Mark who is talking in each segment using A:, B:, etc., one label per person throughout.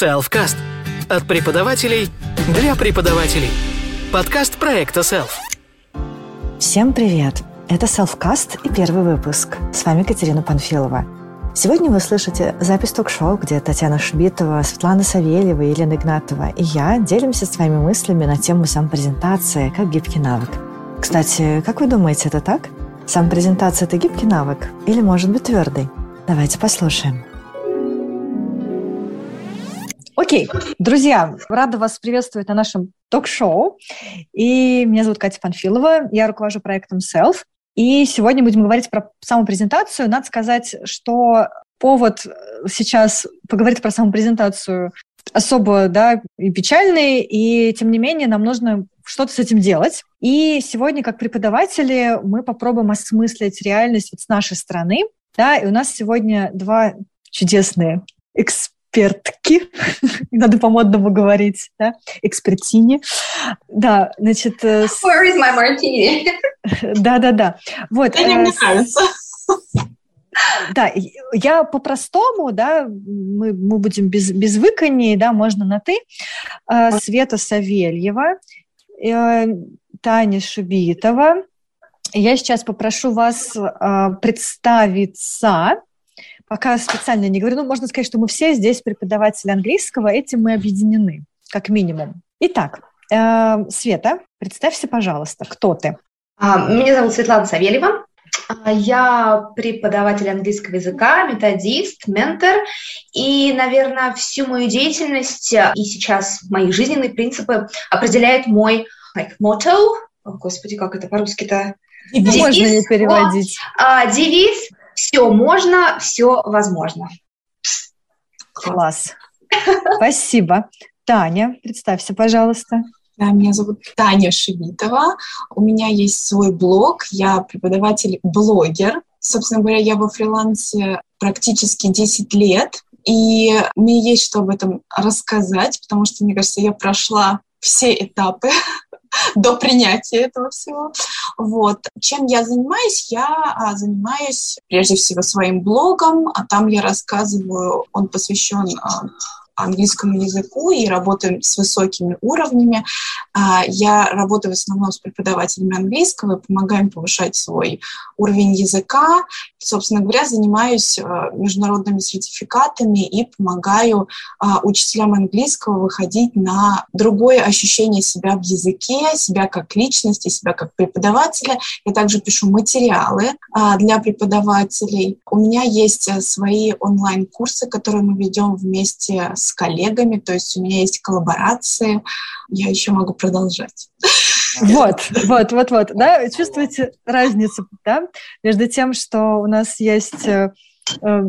A: Selfcast. От преподавателей для преподавателей. Подкаст проекта Self.
B: Всем привет! Это Selfcast и первый выпуск. С вами Катерина Панфилова. Сегодня вы слышите запись ток-шоу, где Татьяна Шбитова, Светлана Савельева Елена Игнатова и я делимся с вами мыслями на тему самопрезентации как гибкий навык. Кстати, как вы думаете, это так? Самопрезентация – это гибкий навык или, может быть, твердый? Давайте послушаем. Окей, друзья, рада вас приветствовать на нашем ток-шоу. И меня зовут Катя Панфилова, я руковожу проектом Self. И сегодня будем говорить про самопрезентацию. Надо сказать, что повод сейчас поговорить про самопрезентацию особо да, и печальный, и тем не менее нам нужно что-то с этим делать. И сегодня, как преподаватели, мы попробуем осмыслить реальность вот с нашей стороны. Да, и у нас сегодня два чудесные эксперта экспертки, надо по-модному говорить, да, экспертине. Да, значит...
C: Э, Where is my martini?
B: Да-да-да. Вот.
C: Это мне э, нравится.
B: Да, я по-простому, да, мы, мы будем без, без выканий, да, можно на «ты». Э, Света Савельева, Таня Шубитова. Я сейчас попрошу вас представиться, пока специально не говорю, ну, можно сказать, что мы все здесь преподаватели английского, этим мы объединены, как минимум. Итак, э, Света, представься, пожалуйста, кто ты?
C: А, меня зовут Светлана Савельева. А, я преподаватель английского языка, методист, ментор. И, наверное, всю мою деятельность и сейчас мои жизненные принципы определяет мой like, motto. О, Господи, как это по-русски-то?
B: Девиз. Можно не переводить.
C: А, девиз все можно, все возможно.
B: Класс. Спасибо. Таня, представься, пожалуйста.
D: Да, меня зовут Таня Шевитова. У меня есть свой блог. Я преподаватель-блогер. Собственно говоря, я во фрилансе практически 10 лет. И мне есть что об этом рассказать, потому что, мне кажется, я прошла все этапы до принятия этого всего. Вот. Чем я занимаюсь? Я а, занимаюсь прежде всего своим блогом, а там я рассказываю, он посвящен а, английскому языку и работаем с высокими уровнями. А, я работаю в основном с преподавателями английского и помогаем повышать свой уровень языка. Собственно говоря, занимаюсь а, международными сертификатами и помогаю а, учителям английского выходить на другое ощущение себя в языке, себя как личности, себя как преподавателя. Я также пишу материалы для преподавателей. У меня есть свои онлайн-курсы, которые мы ведем вместе с с коллегами, то есть у меня есть коллаборации, я еще могу продолжать.
B: Вот, вот, вот, вот, да, чувствуете разницу, да, между тем, что у нас есть э, э,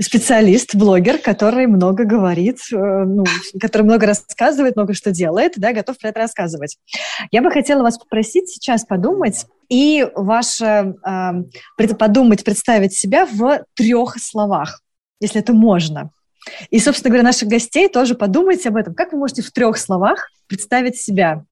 B: специалист, блогер, который много говорит, э, ну, который много рассказывает, много что делает, да, готов про это рассказывать. Я бы хотела вас попросить сейчас подумать и ваше подумать, представить себя в трех словах, если это можно. И, собственно говоря, наших гостей тоже подумайте об этом. Как вы можете в трех словах представить себя?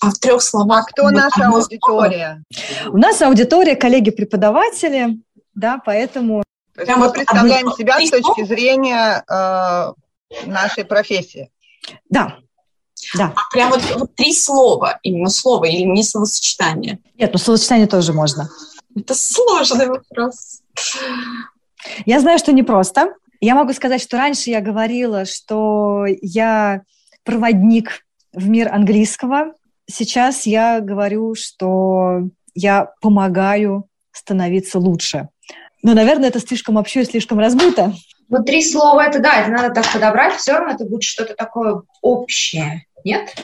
D: А в трех словах...
C: А кто наша аудитория?
B: У нас аудитория коллеги-преподаватели, да, поэтому...
E: То есть мы представляем себя с точки зрения э, нашей профессии.
B: Да, да.
D: А прям вот, вот три слова, именно слово или не словосочетание?
B: Нет, ну словосочетание тоже можно.
D: Это сложный вопрос.
B: Я знаю, что непросто. Я могу сказать, что раньше я говорила, что я проводник в мир английского. Сейчас я говорю, что я помогаю становиться лучше. Но, наверное, это слишком вообще слишком размыто.
C: Вот три слова это да, это надо так подобрать, все равно это будет что-то такое общее, нет?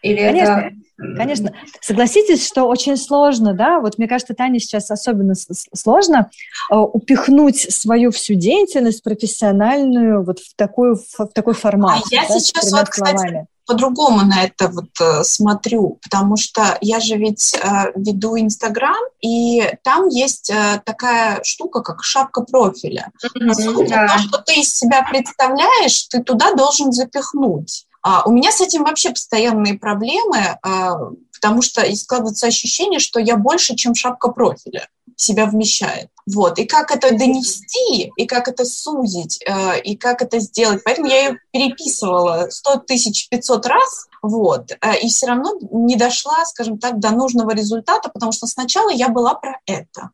B: Или Конечно. это Конечно. Согласитесь, что очень сложно, да, вот мне кажется, Таня сейчас особенно сложно э, упихнуть свою всю деятельность профессиональную вот в, такую, в такой формат.
D: А я да, сейчас вот, кстати, по-другому на это вот э, смотрю, потому что я же ведь э, веду Инстаграм, и там есть э, такая штука, как шапка профиля. Mm-hmm, да. То, что ты из себя представляешь, ты туда должен запихнуть. А, у меня с этим вообще постоянные проблемы, а, потому что складывается ощущение, что я больше, чем шапка профиля себя вмещает. Вот. И как это донести, и как это сузить, э, и как это сделать. Поэтому я ее переписывала 100 тысяч 500 раз, вот, э, и все равно не дошла, скажем так, до нужного результата, потому что сначала я была про это,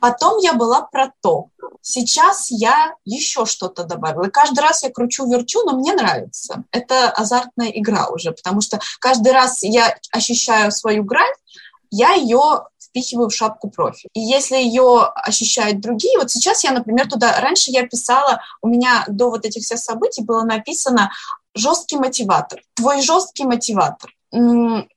D: потом я была про то, сейчас я еще что-то добавила. Каждый раз я кручу-верчу, но мне нравится. Это азартная игра уже, потому что каждый раз я ощущаю свою грань, я ее впихиваю в шапку профиль. И если ее ощущают другие, вот сейчас я, например, туда, раньше я писала, у меня до вот этих всех событий было написано «жесткий мотиватор», «твой жесткий мотиватор».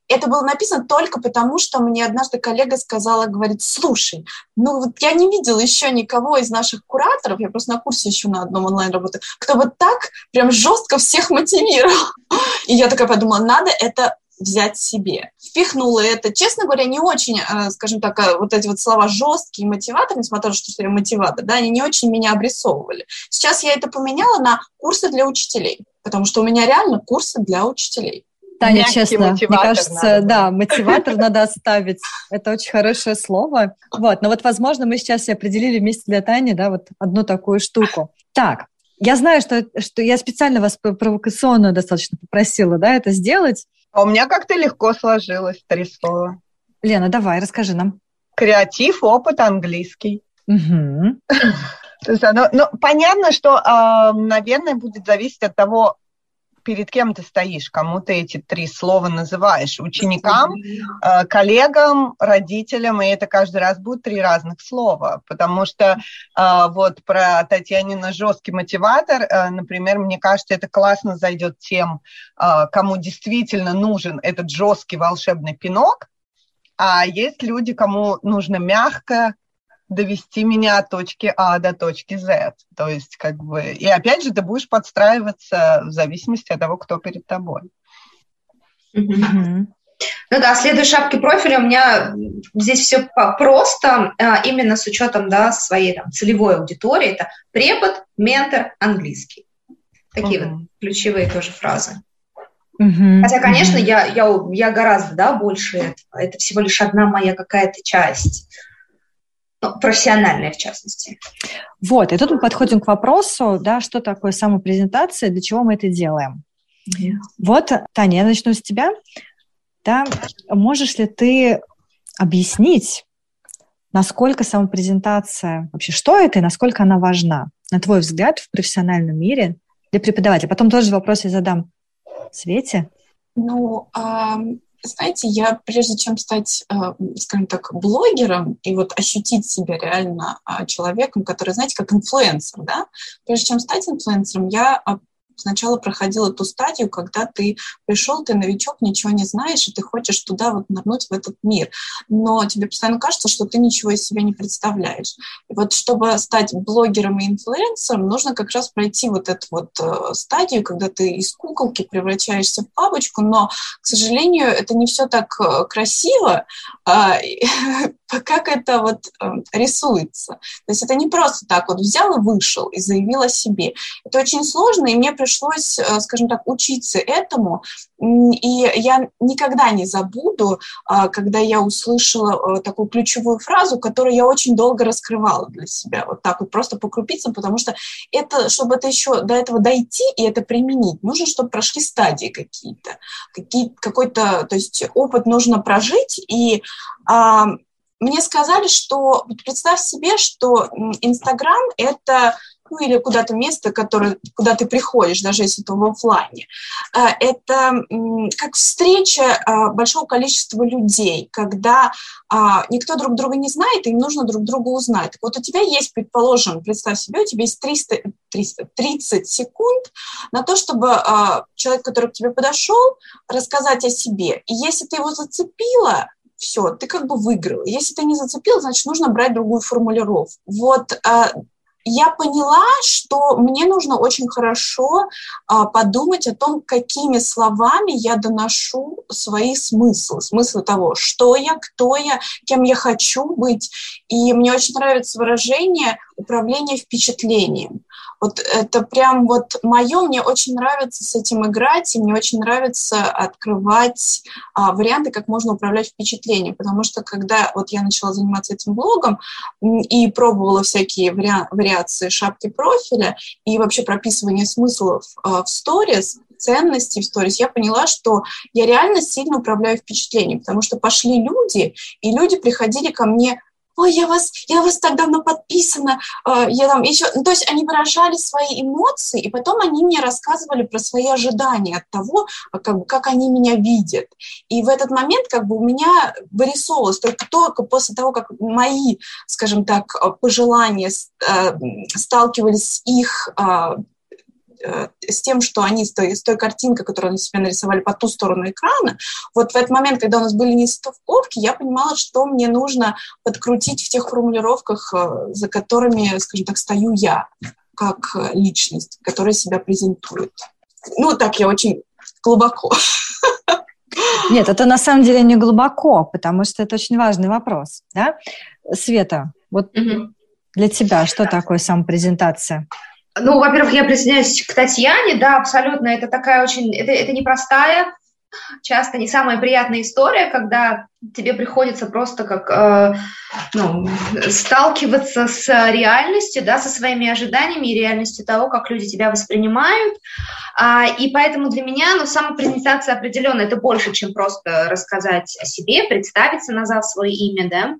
D: Это было написано только потому, что мне однажды коллега сказала, говорит, слушай, ну вот я не видела еще никого из наших кураторов, я просто на курсе еще на одном онлайн работаю, кто вот так прям жестко всех мотивировал. И я такая подумала, надо это взять себе. Впихнула это. Честно говоря, не очень, э, скажем так, э, вот эти вот слова жесткие мотиватор, несмотря на то, что я мотиватор, да, они не очень меня обрисовывали. Сейчас я это поменяла на курсы для учителей, потому что у меня реально курсы для учителей.
B: Таня, Мягкий честно, мне кажется, надо. да, мотиватор надо оставить. Это очень хорошее слово. Вот, но вот, возможно, мы сейчас и определили вместе для Тани, да, вот одну такую штуку. Так, я знаю, что, что я специально вас провокационно достаточно попросила, да, это сделать.
E: А у меня как-то легко сложилось три слова.
B: Лена, давай, расскажи нам.
E: Креатив, опыт, английский. Угу. То есть оно, ну, понятно, что, э, наверное, будет зависеть от того, перед кем ты стоишь, кому ты эти три слова называешь. Ученикам, э, коллегам, родителям, и это каждый раз будет три разных слова. Потому что э, вот про Татьянина жесткий мотиватор, э, например, мне кажется, это классно зайдет тем, кому действительно нужен этот жесткий волшебный пинок, а есть люди, кому нужно мягко, довести меня от точки А до точки Z. То есть, как бы, и опять же, ты будешь подстраиваться в зависимости от того, кто перед тобой.
C: Mm-hmm. Ну да, следуя шапке профиля, у меня здесь все просто, а, именно с учетом да, своей там, целевой аудитории. Это препод, ментор, английский. Такие uh-huh. вот ключевые тоже фразы. Uh-huh. Хотя, конечно, uh-huh. я, я, я гораздо да, больше этого. Это всего лишь одна моя какая-то часть ну, профессиональная в частности.
B: Вот, и тут мы подходим к вопросу, да, что такое самопрезентация, для чего мы это делаем. Mm-hmm. Вот, Таня, я начну с тебя. Да, можешь ли ты объяснить, насколько самопрезентация, вообще что это и насколько она важна, на твой взгляд, в профессиональном мире для преподавателя? Потом тоже вопрос я задам Свете.
D: Ну, знаете, я прежде чем стать, э, скажем так, блогером и вот ощутить себя реально а, человеком, который, знаете, как инфлюенсер, да, прежде чем стать инфлюенсером, я а, сначала проходила ту стадию, когда ты пришел, ты новичок, ничего не знаешь, и ты хочешь туда вот нырнуть в этот мир. Но тебе постоянно кажется, что ты ничего из себя не представляешь. И вот чтобы стать блогером и инфлюенсером, нужно как раз пройти вот эту вот э, стадию, когда ты из куколки превращаешься в бабочку, но, к сожалению, это не все так э, красиво, а, как это вот э, рисуется. То есть это не просто так вот взял и вышел и заявил о себе. Это очень сложно, и мне пришлось, э, скажем так, учиться этому. И я никогда не забуду, э, когда я услышала такую ключевую фразу, которую я очень долго раскрывала для себя, вот так вот просто по крупицам, потому что это, чтобы это еще до этого дойти и это применить, нужно, чтобы прошли стадии какие-то, какие, какой-то, то есть опыт нужно прожить, и а, мне сказали, что представь себе, что Инстаграм – это ну или куда-то место, которое, куда ты приходишь, даже если это в офлайне. А, это как встреча а, большого количества людей, когда а, никто друг друга не знает, им нужно друг друга узнать. Вот у тебя есть, предположим, представь себе, у тебя есть 300, 300, 30 секунд на то, чтобы человек, который к тебе подошел, рассказать о себе. И если ты его зацепила, все, ты как бы выиграл. Если ты не зацепил, значит, нужно брать другую формулировку. Вот э, я поняла, что мне нужно очень хорошо а, подумать о том, какими словами я доношу свои смыслы, смыслы того, что я, кто я, кем я хочу быть. И мне очень нравится выражение управление впечатлением. Вот это прям вот мое, мне очень нравится с этим играть, и мне очень нравится открывать а, варианты, как можно управлять впечатлением, потому что когда вот я начала заниматься этим блогом и пробовала всякие вари- вариации шапки профиля и вообще прописывание смыслов а, в сторис, ценностей в сторис, я поняла, что я реально сильно управляю впечатлением, потому что пошли люди, и люди приходили ко мне ой, я вас, я вас так давно подписана, э, я там еще, ну, то есть они выражали свои эмоции, и потом они мне рассказывали про свои ожидания от того, как, бы, как они меня видят. И в этот момент как бы у меня вырисовывалось только только после того, как мои, скажем так, пожелания э, сталкивались с их э, Э, с тем, что они, с той, с той картинкой, которую они себе нарисовали по ту сторону экрана, вот в этот момент, когда у нас были нестыковки, я понимала, что мне нужно подкрутить в тех формулировках, э, за которыми, скажем так, стою я, как личность, которая себя презентует. Ну, так я очень глубоко.
B: Нет, это на самом деле не глубоко, потому что это очень важный вопрос. Да? Света, вот угу. для тебя что такое самопрезентация?
C: Ну, во-первых, я присоединяюсь к Татьяне, да, абсолютно, это такая очень, это, это непростая, часто не самая приятная история, когда тебе приходится просто как э, ну, сталкиваться с реальностью, да, со своими ожиданиями и реальностью того, как люди тебя воспринимают. А, и поэтому для меня ну, самопрезентация определенно это больше, чем просто рассказать о себе, представиться, назвав свое имя. Да.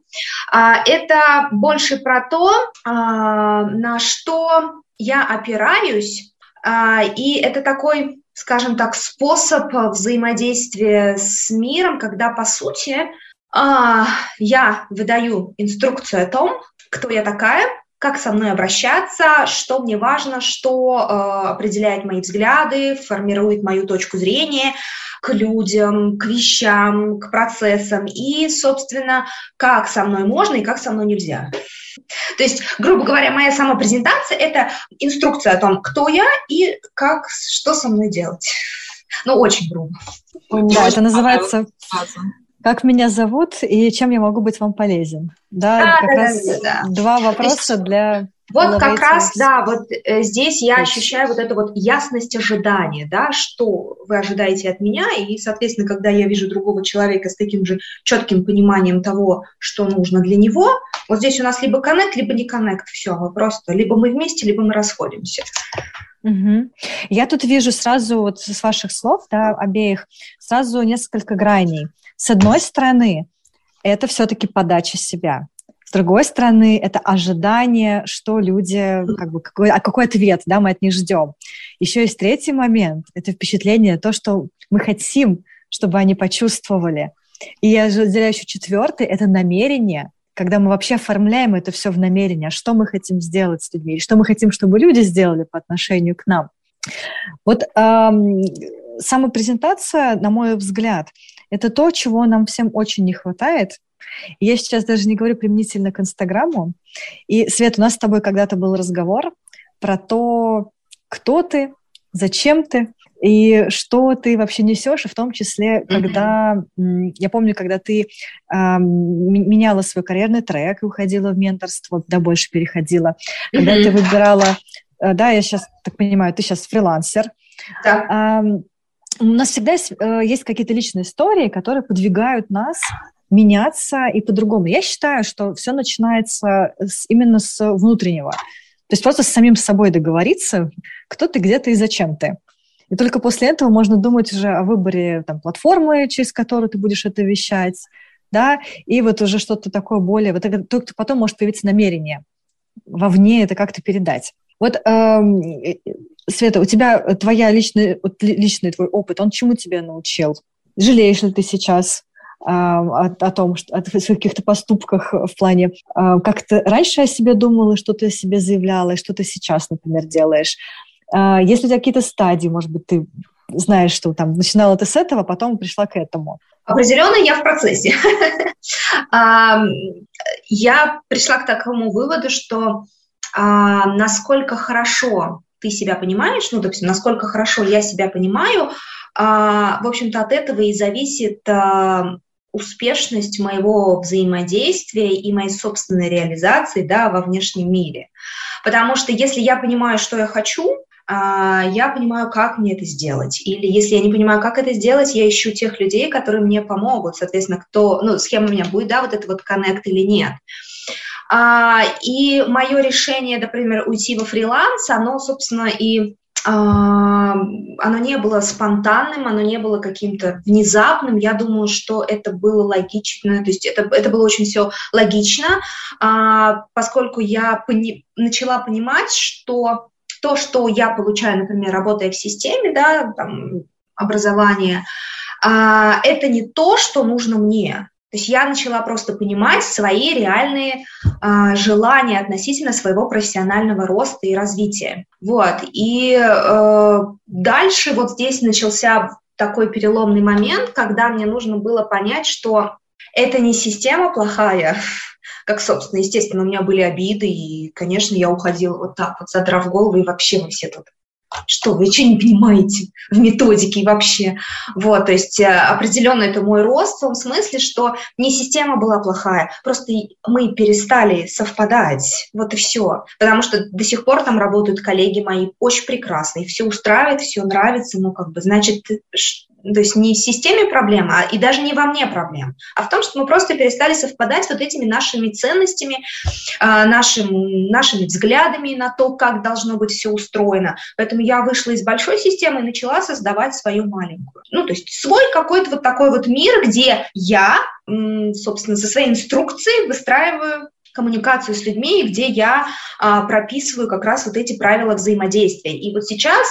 C: А, это больше про то, а, на что я опираюсь, а, и это такой, скажем так, способ взаимодействия с миром, когда, по сути, а, я выдаю инструкцию о том, кто я такая, как со мной обращаться, что мне важно, что э, определяет мои взгляды, формирует мою точку зрения к людям, к вещам, к процессам и, собственно, как со мной можно и как со мной нельзя. То есть, грубо говоря, моя самопрезентация – это инструкция о том, кто я и как, что со мной делать. Ну, очень грубо.
B: Да, это называется «Как меня зовут и чем я могу быть вам полезен». Да, да как да, раз да, да. два вопроса есть, для
C: вот как раз, да, вот э, здесь я ощущаю вот эту вот ясность ожидания, да, что вы ожидаете от меня, и, соответственно, когда я вижу другого человека с таким же четким пониманием того, что нужно для него, вот здесь у нас либо коннект, либо не коннект, все, мы просто, либо мы вместе, либо мы расходимся.
B: Угу. Я тут вижу сразу вот с ваших слов, да, обеих, сразу несколько граней. С одной стороны, это все-таки подача себя. С другой стороны, это ожидание, что люди, как бы, какой, а какой ответ, да, мы от них ждем. Еще есть третий момент, это впечатление, то, что мы хотим, чтобы они почувствовали. И я разделяю еще четвертый, это намерение, когда мы вообще оформляем это все в намерение, что мы хотим сделать с людьми, что мы хотим, чтобы люди сделали по отношению к нам. Вот эм, самопрезентация, на мой взгляд, это то, чего нам всем очень не хватает, я сейчас даже не говорю применительно к Инстаграму. И, Свет, у нас с тобой когда-то был разговор про то, кто ты, зачем ты и что ты вообще несешь, и в том числе, когда, mm-hmm. я помню, когда ты э, меняла свой карьерный трек и уходила в менторство, да, больше переходила, mm-hmm. когда ты выбирала, э, да, я сейчас так понимаю, ты сейчас фрилансер, да. э, у нас всегда есть, э, есть какие-то личные истории, которые подвигают нас меняться и по-другому. Я считаю, что все начинается с, именно с внутреннего. То есть просто с самим собой договориться, кто ты, где ты и зачем ты. И только после этого можно думать уже о выборе там, платформы, через которую ты будешь это вещать, да, и вот уже что-то такое более, вот это только потом может появиться намерение вовне это как-то передать. Вот, эм, Света, у тебя твоя личный, личный твой опыт, он чему тебя научил? Жалеешь ли ты сейчас о, о том, что, о каких-то поступках в плане, а, как ты раньше о себе думала, что ты о себе заявляла, и что ты сейчас, например, делаешь. А, Если у тебя какие-то стадии, может быть, ты знаешь, что там начинала ты с этого, а потом пришла к этому?
C: Определенно я в процессе. Я пришла к такому выводу, что насколько хорошо ты себя понимаешь, ну, допустим, насколько хорошо я себя понимаю, в общем-то, от этого и зависит успешность моего взаимодействия и моей собственной реализации да, во внешнем мире. Потому что если я понимаю, что я хочу, а, я понимаю, как мне это сделать. Или если я не понимаю, как это сделать, я ищу тех людей, которые мне помогут. Соответственно, кто, ну, с кем у меня будет, да, вот это вот коннект или нет. А, и мое решение, например, уйти во фриланс, оно, собственно, и оно не было спонтанным, оно не было каким-то внезапным. Я думаю, что это было логично, то есть это, это было очень все логично, а, поскольку я пони, начала понимать, что то, что я получаю, например, работая в системе, да, там, образование, а, это не то, что нужно мне. То есть я начала просто понимать свои реальные э, желания относительно своего профессионального роста и развития. Вот. И э, дальше вот здесь начался такой переломный момент, когда мне нужно было понять, что это не система плохая, как, собственно, естественно, у меня были обиды, и, конечно, я уходила вот так вот, задрав голову, и вообще вы все тут что вы что не понимаете в методике вообще. Вот, то есть э, определенно это мой рост в том смысле, что не система была плохая, просто мы перестали совпадать, вот и все. Потому что до сих пор там работают коллеги мои очень прекрасные, все устраивает, все нравится, ну как бы, значит, то есть не в системе проблема, а и даже не во мне проблем, а в том, что мы просто перестали совпадать вот этими нашими ценностями, а, нашим, нашими взглядами на то, как должно быть все устроено. Поэтому я вышла из большой системы и начала создавать свою маленькую. Ну, то есть свой какой-то вот такой вот мир, где я, собственно, со своей инструкцией выстраиваю коммуникацию с людьми, где я а, прописываю как раз вот эти правила взаимодействия. И вот сейчас,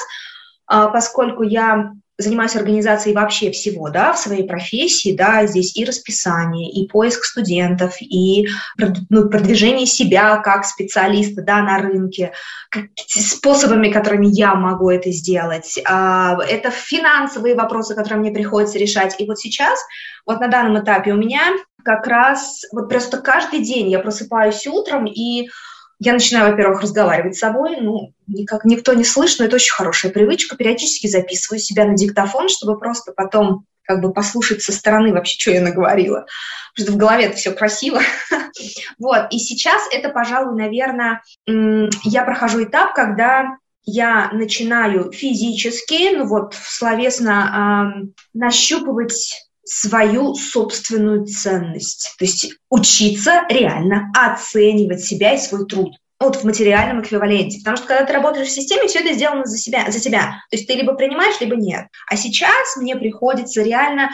C: а, поскольку я занимаюсь организацией вообще всего, да, в своей профессии, да, здесь и расписание, и поиск студентов, и ну, продвижение себя как специалиста, да, на рынке, способами, которыми я могу это сделать. А, это финансовые вопросы, которые мне приходится решать. И вот сейчас, вот на данном этапе у меня как раз, вот просто каждый день я просыпаюсь утром и я начинаю, во-первых, разговаривать с собой, ну, никак никто не слышит, но это очень хорошая привычка, периодически записываю себя на диктофон, чтобы просто потом как бы послушать со стороны вообще, что я наговорила, потому что в голове это все красиво. вот, и сейчас это, пожалуй, наверное, я прохожу этап, когда я начинаю физически, ну вот, словесно э, нащупывать свою собственную ценность. То есть учиться реально оценивать себя и свой труд вот в материальном эквиваленте. Потому что когда ты работаешь в системе, все это сделано за себя, за тебя. То есть ты либо принимаешь, либо нет. А сейчас мне приходится реально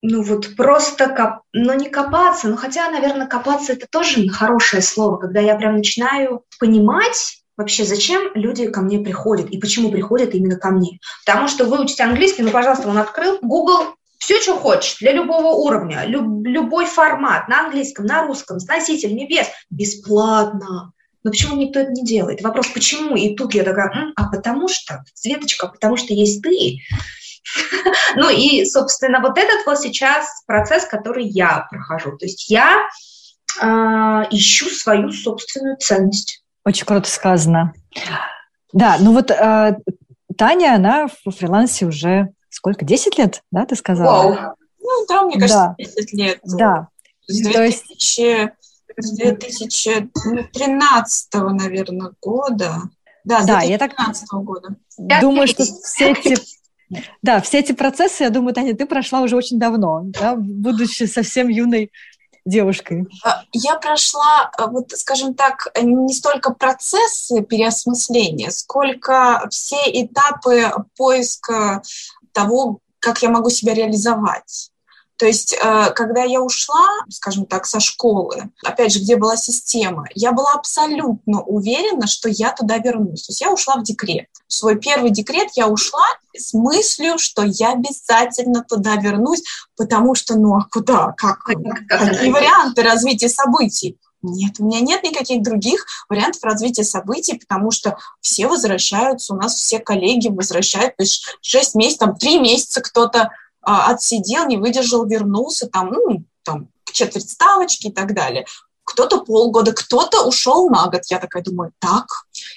C: ну вот просто, коп... ну не копаться, ну хотя, наверное, копаться это тоже хорошее слово, когда я прям начинаю понимать, вообще, зачем люди ко мне приходят и почему приходят именно ко мне. Потому что выучить английский, ну, пожалуйста, он открыл Google, все, что хочешь, для любого уровня, люб, любой формат, на английском, на русском, с носителями, без, бесплатно. Но почему никто это не делает? Вопрос, почему? И тут я такая, а потому что, Светочка, потому что есть ты. Ну и, собственно, вот этот вот сейчас процесс, который я прохожу. То есть я а, ищу свою собственную ценность.
B: Очень круто сказано. Да, ну вот э, Таня, она в фрилансе уже сколько, 10 лет, да, ты сказала?
D: Вау. Ну да, мне кажется, да. 10 лет.
B: Да.
D: С 2000, с 2013, наверное, года. Да, с да, 2013 я так года.
B: Думаю, что все эти да, все эти процессы, я думаю, Таня, ты прошла уже очень давно, да, будучи совсем юной девушкой?
D: А, я прошла, а, вот, скажем так, не столько процессы переосмысления, сколько все этапы поиска того, как я могу себя реализовать. То есть, э, когда я ушла, скажем так, со школы, опять же, где была система, я была абсолютно уверена, что я туда вернусь. То есть я ушла в декрет. В свой первый декрет я ушла с мыслью, что я обязательно туда вернусь, потому что, ну а куда? Как? Какие варианты развития событий? Нет, у меня нет никаких других вариантов развития событий, потому что все возвращаются, у нас все коллеги возвращают, то есть 6 месяцев, там 3 месяца кто-то а, отсидел, не выдержал, вернулся, там, ну, там, четверть ставочки и так далее. Кто-то полгода, кто-то ушел на год. Я такая думаю, так,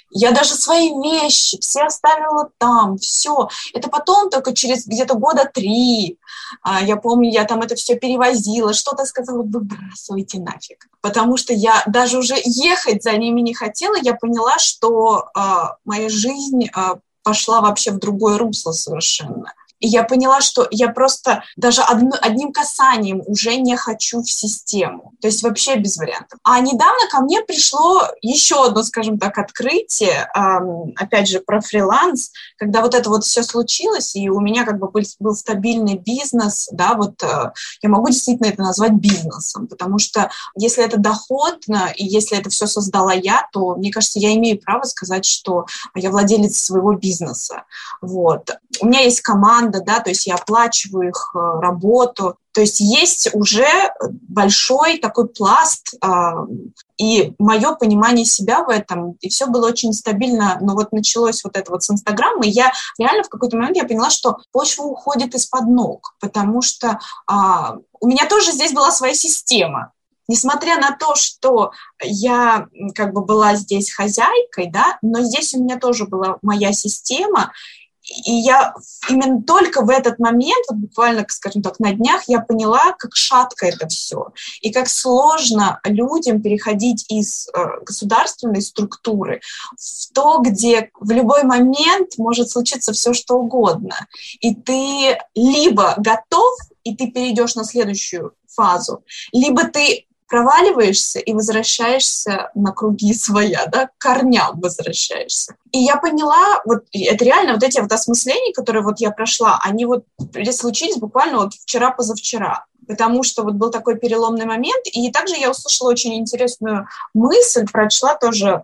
D: Я даже свои вещи все оставила там, все. Это потом только через где-то года три. А, я помню, я там это все перевозила, что-то сказала, выбрасывайте нафиг. Потому что я даже уже ехать за ними не хотела, я поняла, что а, моя жизнь а, пошла вообще в другое русло совершенно. И я поняла, что я просто даже одно, одним касанием уже не хочу в систему. То есть вообще без вариантов. А недавно ко мне пришло еще одно, скажем так, открытие, эм, опять же, про фриланс, когда вот это вот все случилось, и у меня как бы был, был стабильный бизнес, да, вот э, я могу действительно это назвать бизнесом, потому что если это доходно, и если это все создала я, то, мне кажется, я имею право сказать, что я владелец своего бизнеса. Вот. У меня есть команда, команда, да, то есть я оплачиваю их э, работу. То есть есть уже большой такой пласт, а, и мое понимание себя в этом, и все было очень стабильно, но вот началось вот это вот с Инстаграма, и я реально в какой-то момент я поняла, что почва уходит из-под ног, потому что а, у меня тоже здесь была своя система, несмотря на то, что я как бы была здесь хозяйкой, да, но здесь у меня тоже была моя система, и я именно только в этот момент, вот буквально, скажем так, на днях, я поняла, как шатко это все, и как сложно людям переходить из э, государственной структуры в то, где в любой момент может случиться все, что угодно. И ты либо готов, и ты перейдешь на следующую фазу, либо ты проваливаешься и возвращаешься на круги своя, да, к корням возвращаешься. И я поняла, вот это реально вот эти вот осмысления, которые вот я прошла, они вот случились буквально вот вчера-позавчера потому что вот был такой переломный момент. И также я услышала очень интересную мысль, прочла тоже,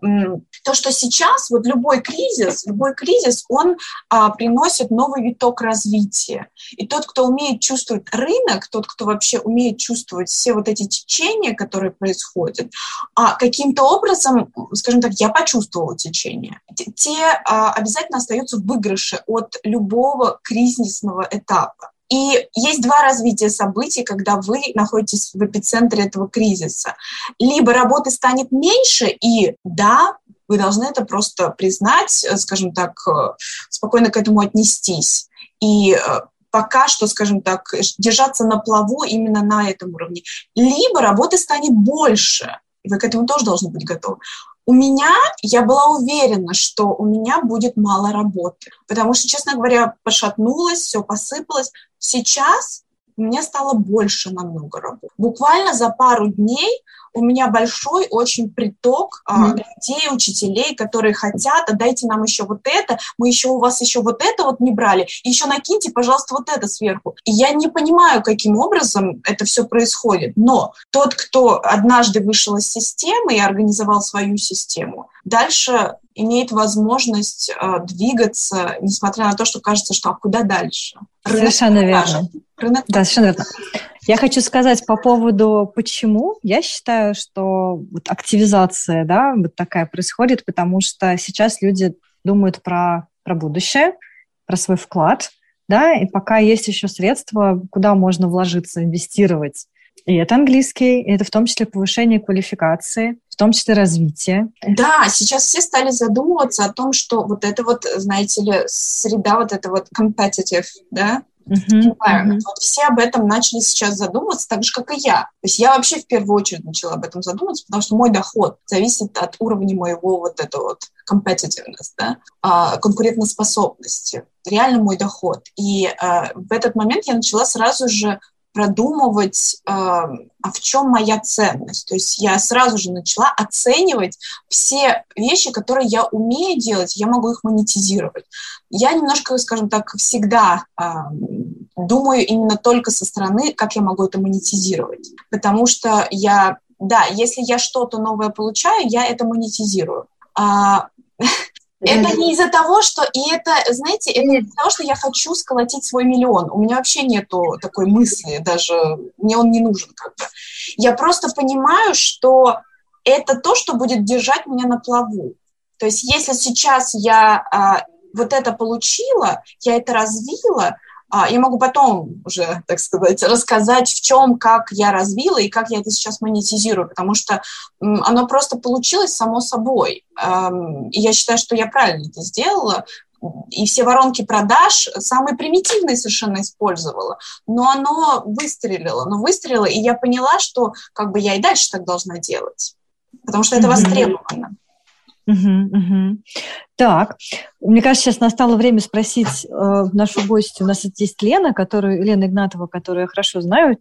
D: то, что сейчас вот любой кризис, любой кризис, он а, приносит новый виток развития. И тот, кто умеет чувствовать рынок, тот, кто вообще умеет чувствовать все вот эти течения, которые происходят, а каким-то образом, скажем так, я почувствовала течение, те а, обязательно остаются в выигрыше от любого кризисного этапа. И есть два развития событий, когда вы находитесь в эпицентре этого кризиса. Либо работы станет меньше, и да, вы должны это просто признать, скажем так, э, спокойно к этому отнестись. И э, пока что, скажем так, держаться на плаву именно на этом уровне. Либо работы станет больше, и вы к этому тоже должны быть готовы. У меня, я была уверена, что у меня будет мало работы, потому что, честно говоря, пошатнулось, все посыпалось. Сейчас меня стало больше намного работы. Буквально за пару дней у меня большой очень приток а, людей, учителей, которые хотят, а дайте нам еще вот это, мы еще у вас еще вот это вот не брали, еще накиньте, пожалуйста, вот это сверху. И я не понимаю, каким образом это все происходит, но тот, кто однажды вышел из системы и организовал свою систему, дальше имеет возможность э, двигаться, несмотря на то, что кажется, что а куда дальше.
B: Совершенно верно. Рынок да, совершенно верно. Я хочу сказать по поводу почему. Я считаю, что вот активизация, да, вот такая происходит, потому что сейчас люди думают про, про будущее, про свой вклад, да, и пока есть еще средства, куда можно вложиться, инвестировать. И это английский, и это в том числе повышение квалификации, в том числе развитие.
D: Да, сейчас все стали задумываться о том, что вот это вот, знаете ли, среда вот это вот competitive, да, Uh-huh, uh-huh. Вот все об этом начали сейчас задумываться, так же, как и я. То есть я вообще в первую очередь начала об этом задумываться, потому что мой доход зависит от уровня моего вот этого вот competitiveness, да, а, конкурентоспособности. Реально мой доход. И а, в этот момент я начала сразу же продумывать, э, а в чем моя ценность. То есть я сразу же начала оценивать все вещи, которые я умею делать, я могу их монетизировать. Я немножко, скажем так, всегда э, думаю именно только со стороны, как я могу это монетизировать. Потому что я, да, если я что-то новое получаю, я это монетизирую. А, Это не из-за того, что... И это, знаете, это не из-за того, что я хочу сколотить свой миллион. У меня вообще нету такой мысли, даже мне он не нужен как бы. Я просто понимаю, что это то, что будет держать меня на плаву. То есть если сейчас я а, вот это получила, я это развила, я могу потом уже, так сказать, рассказать, в чем, как я развила и как я это сейчас монетизирую, потому что оно просто получилось само собой. И я считаю, что я правильно это сделала, и все воронки продаж самые примитивные совершенно использовала, но оно выстрелило, но выстрелило, и я поняла, что как бы я и дальше так должна делать, потому что это mm-hmm. востребовано.
B: Угу, угу. Так, мне кажется, сейчас настало время спросить э, нашу гостью. У нас есть Лена, которую, Лена Игнатова, которую я хорошо знаю.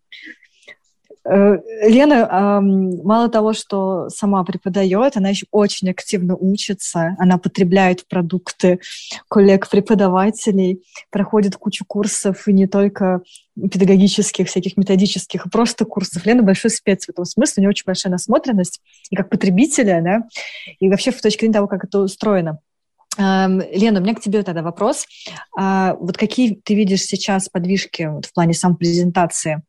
B: Э, Лена, мало того, что сама преподает, она еще очень активно учится, она потребляет продукты коллег-преподавателей, проходит кучу курсов, и не только педагогических, всяких методических, а просто курсов. Лена большой спец в этом смысле, у нее очень большая насмотренность и как потребителя, да, и вообще в точке зрения того, как это устроено. Лена, у меня к тебе тогда вопрос. А, вот какие ты видишь сейчас подвижки в плане самопрезентации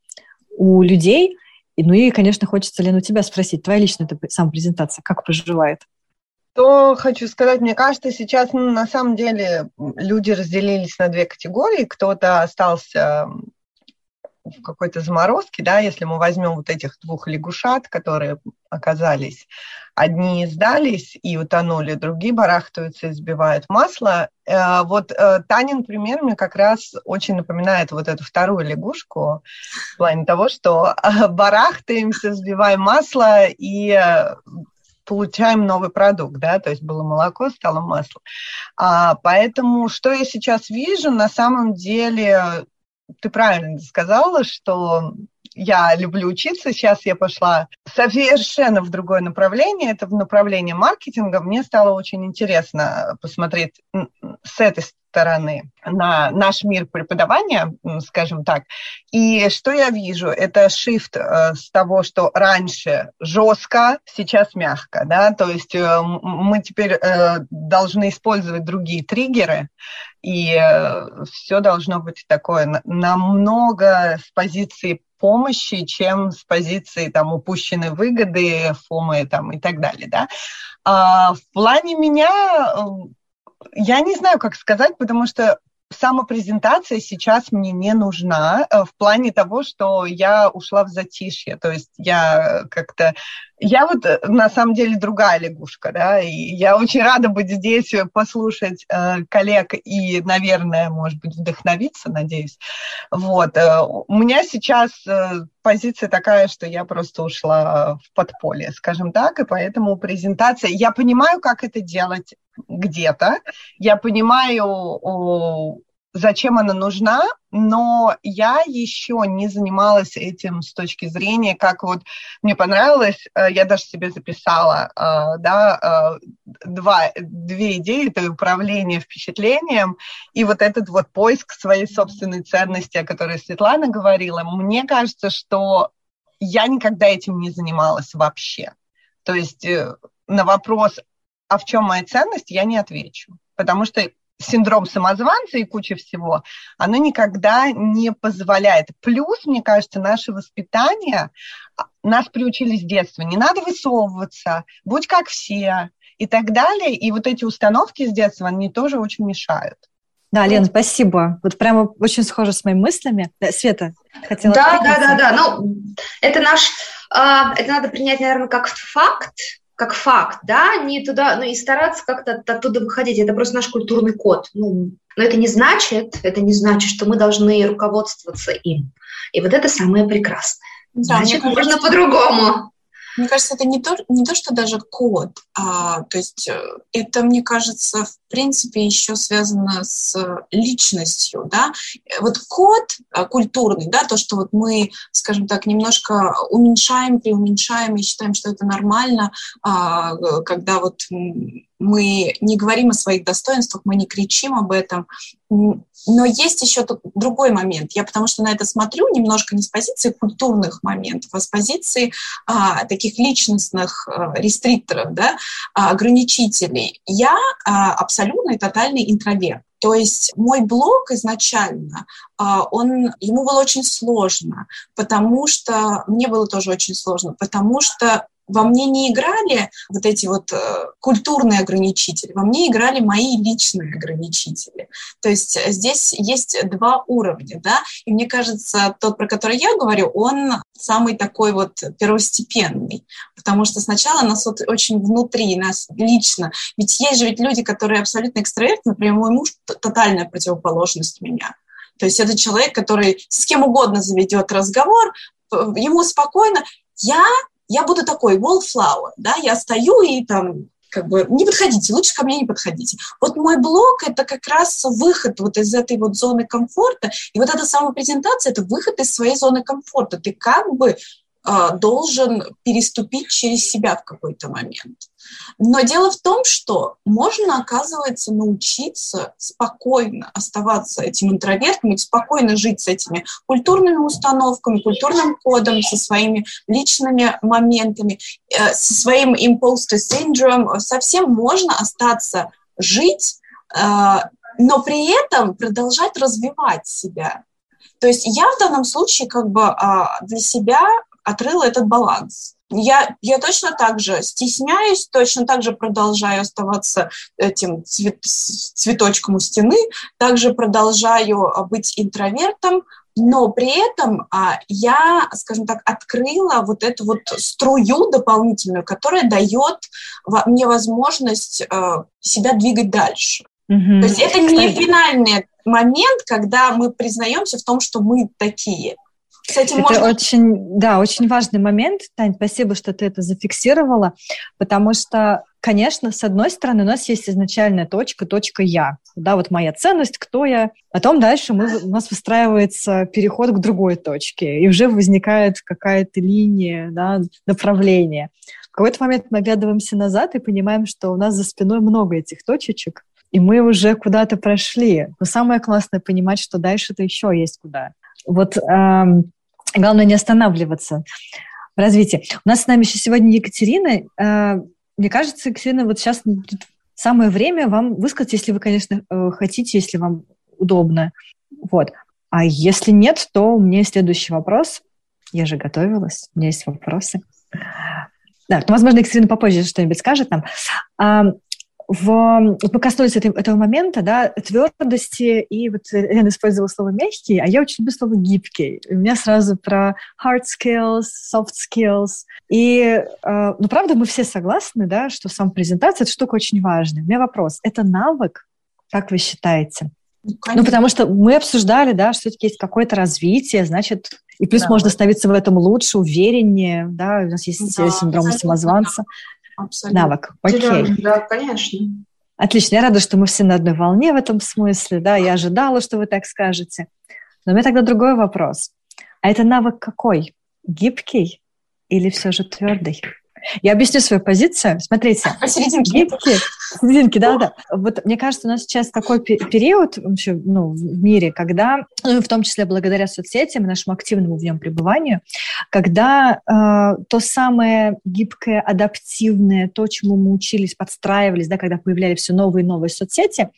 B: у людей, и, ну и, конечно, хочется, Лена, у тебя спросить, твоя личная сам презентация, как поживает?
E: То хочу сказать, мне кажется, сейчас ну, на самом деле люди разделились на две категории. Кто-то остался в какой-то заморозке, да, если мы возьмем вот этих двух лягушат, которые оказались, одни сдались и утонули, другие барахтаются и сбивают масло. Э, вот э, Танин пример мне как раз очень напоминает вот эту вторую лягушку в плане того, что э, барахтаемся, сбиваем масло и получаем новый продукт, да, то есть было молоко, стало масло. А, поэтому что я сейчас вижу, на самом деле ты правильно сказала, что я люблю учиться. Сейчас я пошла совершенно в другое направление. Это в направление маркетинга. Мне стало очень интересно посмотреть с этой стороны на наш мир преподавания, скажем так. И что я вижу? Это shift э, с того, что раньше жестко, сейчас мягко. Да? То есть э, мы теперь э, должны использовать другие триггеры, и все должно быть такое намного с позиции помощи, чем с позиции там упущенной выгоды, фомы там и так далее, да. А в плане меня я не знаю, как сказать, потому что самопрезентация сейчас мне не нужна э, в плане того, что я ушла в затишье. То есть я как-то... Я вот э, на самом деле другая лягушка, да, и я очень рада быть здесь, э, послушать э, коллег и, наверное, может быть, вдохновиться, надеюсь. Вот. У меня сейчас позиция такая, что я просто ушла в подполье, скажем так, и поэтому презентация... Я понимаю, как это делать, где-то. Я понимаю, зачем она нужна, но я еще не занималась этим с точки зрения, как вот мне понравилось, э, я даже себе записала, э, да, э, два, две идеи, это управление впечатлением и вот этот вот поиск своей собственной ценности, о которой Светлана говорила. Мне кажется, что я никогда этим не занималась вообще. То есть на вопрос, а в чем моя ценность, я не отвечу. Потому что синдром самозванца и куча всего, оно никогда не позволяет. Плюс, мне кажется, наше воспитание, а, нас приучили с детства, не надо высовываться, будь как все и так далее. И вот эти установки с детства, они тоже очень мешают.
B: Да, Лен, спасибо. Вот прямо очень схоже с моими мыслями. Света, хотела...
C: Да, да, да, да. Ну, это наш... Э, это надо принять, наверное, как факт, как факт, да, не туда, ну и стараться как-то оттуда выходить. Это просто наш культурный код. Ну, но это не значит, это не значит, что мы должны руководствоваться им. И вот это самое прекрасное. Да, Значит, можно по-другому.
D: Мне кажется, это не то, не то, что даже код, а, то есть э, это, мне кажется, в принципе, еще связано с личностью, да. Вот код э, культурный, да, то, что вот мы, скажем так, немножко уменьшаем, преуменьшаем и считаем, что это нормально, а, когда вот мы не говорим о своих достоинствах, мы не кричим об этом. Но есть еще другой момент. Я потому что на это смотрю немножко не с позиции культурных моментов, а с позиции а, таких личностных а, рестрикторов, да, а, ограничителей. Я а, абсолютный тотальный интроверт. То есть мой блог изначально, а, он, ему было очень сложно, потому что мне было тоже очень сложно, потому что во мне не играли вот эти вот э, культурные ограничители, во мне играли мои личные ограничители. То есть здесь есть два уровня, да, и мне кажется, тот, про который я говорю, он самый такой вот первостепенный, потому что сначала нас вот очень внутри, нас лично, ведь есть же ведь люди, которые абсолютно экстраверты, например, мой муж тотальная противоположность меня. То есть это человек, который с кем угодно заведет разговор, ему спокойно. Я, я буду такой wallflower, да, я стою и там как бы не подходите, лучше ко мне не подходите. Вот мой блог – это как раз выход вот из этой вот зоны комфорта, и вот эта самопрезентация – это выход из своей зоны комфорта. Ты как бы должен переступить через себя в какой-то момент. Но дело в том, что можно, оказывается, научиться спокойно оставаться этим интровертом спокойно жить с этими культурными установками, культурным кодом, со своими личными моментами, э, со своим imposter syndrome. Совсем можно остаться жить, э, но при этом продолжать развивать себя. То есть я в данном случае как бы для себя отрыла этот баланс. Я, я точно так же стесняюсь, точно так же продолжаю оставаться этим цвет, цветочком у стены, также продолжаю а, быть интровертом, но при этом а, я, скажем так, открыла вот эту вот струю дополнительную, которая дает мне возможность а, себя двигать дальше. Mm-hmm. То есть это не финальный момент, когда мы признаемся в том, что мы такие.
B: С этим это можно... очень, да, очень важный момент, Тань, спасибо, что ты это зафиксировала, потому что, конечно, с одной стороны, у нас есть изначальная точка, точка «я», да, вот моя ценность, кто я, потом дальше мы, у нас выстраивается переход к другой точке, и уже возникает какая-то линия, да, направление. В какой-то момент мы оглядываемся назад и понимаем, что у нас за спиной много этих точечек, и мы уже куда-то прошли. Но самое классное понимать, что дальше-то еще есть куда. Вот эм, Главное не останавливаться в развитии. У нас с нами еще сегодня Екатерина. Э, мне кажется, Екатерина, вот сейчас самое время вам высказать, если вы, конечно, э, хотите, если вам удобно. Вот. А если нет, то у меня есть следующий вопрос. Я же готовилась, у меня есть вопросы. Да, ну, возможно, Екатерина попозже что-нибудь скажет нам в, вот мы коснулись этого, этого момента, да, твердости, и вот Лена использовала слово «мягкий», а я очень люблю слово «гибкий». У меня сразу про hard skills, soft skills. И, э, ну, правда, мы все согласны, да, что сам презентация – это штука очень важная. У меня вопрос. Это навык, как вы считаете? Ну, ну потому что мы обсуждали, да, что все-таки есть какое-то развитие, значит, и плюс да, можно становиться в этом лучше, увереннее, да, у нас есть да, синдром самозванца. Да
C: абсолютно.
B: навык. Окей.
C: Да, конечно.
B: Отлично, я рада, что мы все на одной волне в этом смысле, да, я ожидала, что вы так скажете. Но у меня тогда другой вопрос. А это навык какой? Гибкий или все же твердый? Я объясню свою позицию. Смотрите.
C: Посерединке.
B: Гибкий. Посерединке, да-да. Вот мне кажется, у нас сейчас такой период вообще, ну, в мире, когда, ну, в том числе благодаря соцсетям и нашему активному в нем пребыванию, когда э, то самое гибкое, адаптивное, то, чему мы учились, подстраивались, да, когда появлялись все новые и новые соцсети,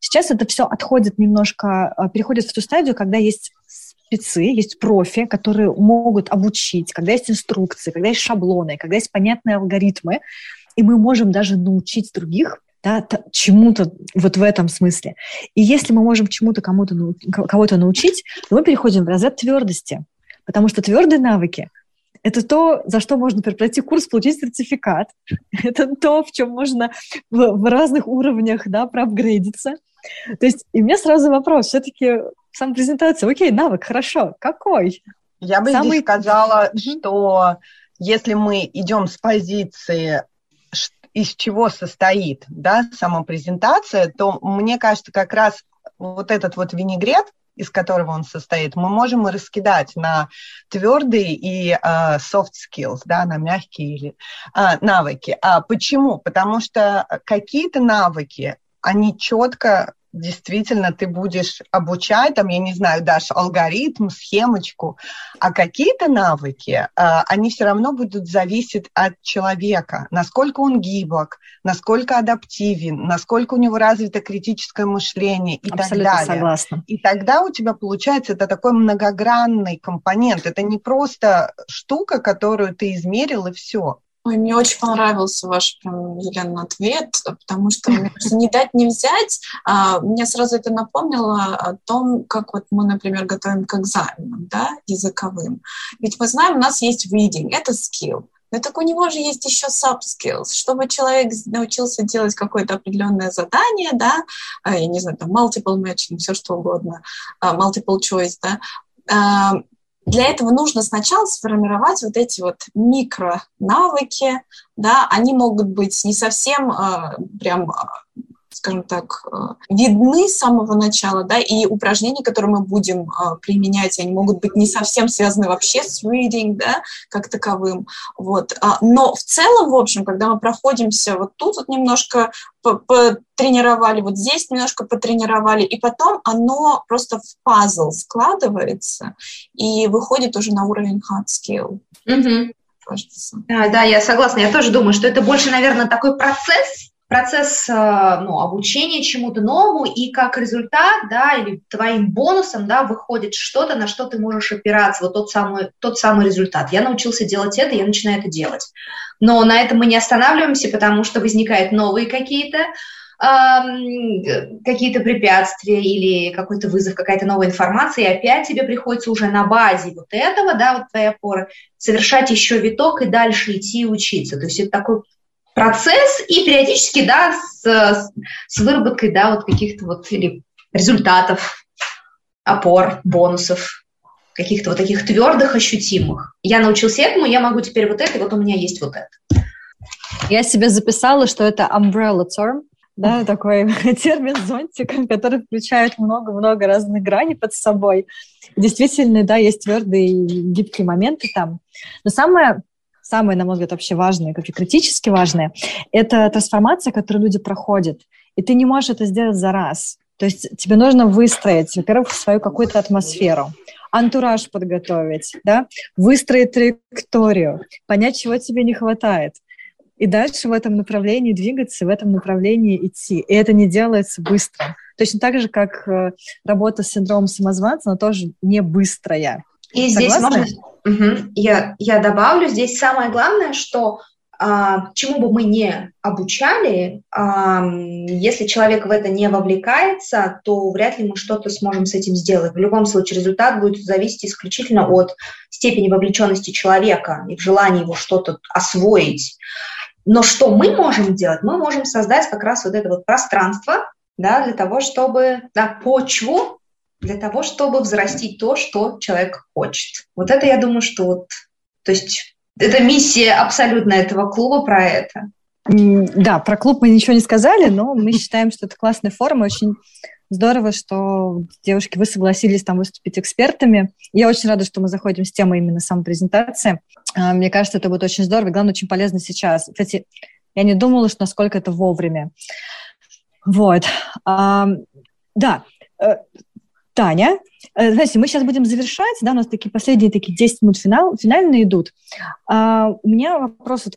B: Сейчас это все отходит немножко, э, переходит в ту стадию, когда есть спецы, есть профи, которые могут обучить, когда есть инструкции, когда есть шаблоны, когда есть понятные алгоритмы, и мы можем даже научить других да, чему-то вот в этом смысле. И если мы можем чему-то кому-то кого-то научить, то мы переходим в разряд твердости, потому что твердые навыки это то, за что можно пройти курс, получить сертификат. Это то, в чем можно в, в разных уровнях да, проапгрейдиться. То есть, и у меня сразу вопрос, все-таки сам презентация, окей, навык, хорошо, какой?
E: Я бы Самый... здесь сказала, что если мы идем с позиции, из чего состоит да, сама презентация, то мне кажется, как раз вот этот вот винегрет, из которого он состоит, мы можем раскидать на твердые и uh, soft skills, да, на мягкие или uh, навыки. А почему? Потому что какие-то навыки, они четко действительно ты будешь обучать, там, я не знаю, дашь алгоритм, схемочку, а какие-то навыки, а, они все равно будут зависеть от человека, насколько он гибок, насколько адаптивен, насколько у него развито критическое мышление и Абсолютно так далее.
B: согласна.
E: И тогда у тебя получается это такой многогранный компонент, это не просто штука, которую ты измерил и все.
D: Ой, мне очень понравился ваш, прям, Елена, ответ, потому что, мне кажется, не дать, не взять. А, мне сразу это напомнило о том, как вот мы, например, готовим к экзаменам, да, языковым. Ведь мы знаем, у нас есть reading, это skill. Но так у него же есть еще sub-skills, чтобы человек научился делать какое-то определенное задание, да, а, я не знаю, там multiple matching, все что угодно, а, multiple choice, да, а, для этого нужно сначала сформировать вот эти вот микро навыки, да, они могут быть не совсем э, прям скажем так, э, видны с самого начала, да, и упражнения, которые мы будем э, применять, они могут быть не совсем связаны вообще с reading, да, как таковым, вот. А, но в целом, в общем, когда мы проходимся вот тут вот немножко потренировали, вот здесь немножко потренировали, и потом оно просто в пазл складывается и выходит уже на уровень hard skill.
C: Угу. Кажется. Да, да, я согласна. Я тоже думаю, что это больше, наверное, такой процесс, процесс э, ну, обучения чему-то новому, и как результат, да, или твоим бонусом, да, выходит что-то, на что ты можешь опираться, вот тот самый, тот самый результат. Я научился делать это, я начинаю это делать. Но на этом мы не останавливаемся, потому что возникают новые какие-то какие-то препятствия или какой-то вызов, какая-то новая информация, и опять тебе приходится уже на базе вот этого, да, вот твоей опоры, совершать еще виток и дальше идти учиться. То есть это такой процесс и периодически, да, с, с выработкой, да, вот каких-то вот или результатов, опор, бонусов, каких-то вот таких твердых, ощутимых. Я научился этому, я могу теперь вот это, вот у меня есть вот это.
B: Я себе записала, что это umbrella term, да, такой термин зонтик, который включает много-много разных граней под собой. Действительно, да, есть твердые и гибкие моменты там. Но самое самое, на мой взгляд, вообще важное, как и критически важное, это трансформация, которую люди проходят. И ты не можешь это сделать за раз. То есть тебе нужно выстроить, во-первых, свою какую-то атмосферу, антураж подготовить, да, выстроить траекторию, понять, чего тебе не хватает, и дальше в этом направлении двигаться, в этом направлении идти. И это не делается быстро. Точно так же, как э, работа с синдромом самозванца, она тоже не быстрая.
C: И Согласны? здесь можно... Угу. Я, я добавлю, здесь самое главное, что а, чему бы мы не обучали, а, если человек в это не вовлекается, то вряд ли мы что-то сможем с этим сделать. В любом случае результат будет зависеть исключительно от степени вовлеченности человека и в желании его что-то освоить. Но что мы можем делать? Мы можем создать как раз вот это вот пространство, да, для того, чтобы, да, почву для того, чтобы взрастить то, что человек хочет. Вот это, я думаю, что вот, то есть это миссия абсолютно этого клуба про это.
B: Да, про клуб мы ничего не сказали, но мы считаем, что это классная форма. Очень здорово, что, девушки, вы согласились там выступить экспертами. Я очень рада, что мы заходим с темой именно самопрезентации. А, мне кажется, это будет очень здорово и, главное, очень полезно сейчас. Кстати, я не думала, что насколько это вовремя. Вот. Да, э, Таня, э, знаете, мы сейчас будем завершать, да, у нас такие последние такие 10 минут финал, финальные идут. А, у меня вопрос от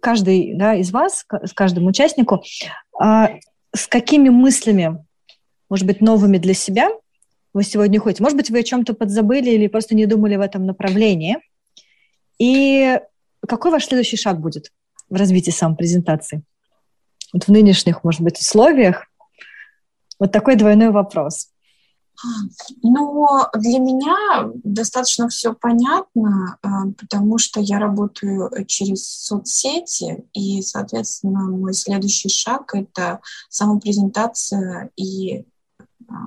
B: каждой да, из вас, с каждому участнику. А, с какими мыслями, может быть, новыми для себя вы сегодня ходите? Может быть, вы о чем-то подзабыли или просто не думали в этом направлении? И какой ваш следующий шаг будет в развитии самопрезентации? Вот в нынешних, может быть, условиях. Вот такой двойной вопрос.
D: Ну, для меня достаточно все понятно, э, потому что я работаю через соцсети, и, соответственно, мой следующий шаг — это самопрезентация, и э,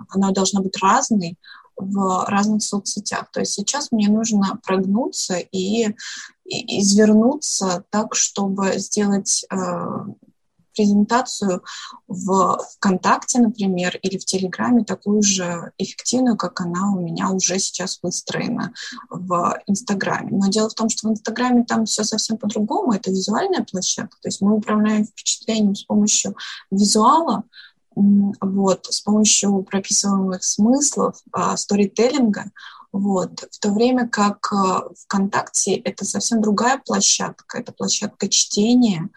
D: она должна быть разной в разных соцсетях. То есть сейчас мне нужно прогнуться и, извернуться так, чтобы сделать э, презентацию в ВКонтакте, например, или в Телеграме такую же эффективную, как она у меня уже сейчас выстроена в Инстаграме. Но дело в том, что в Инстаграме там все совсем по-другому. Это визуальная площадка, то есть мы управляем впечатлением с помощью визуала, вот, с помощью прописываемых смыслов, сторителлинга, Вот. В то время как э, ВКонтакте это совсем другая площадка, это площадка чтения.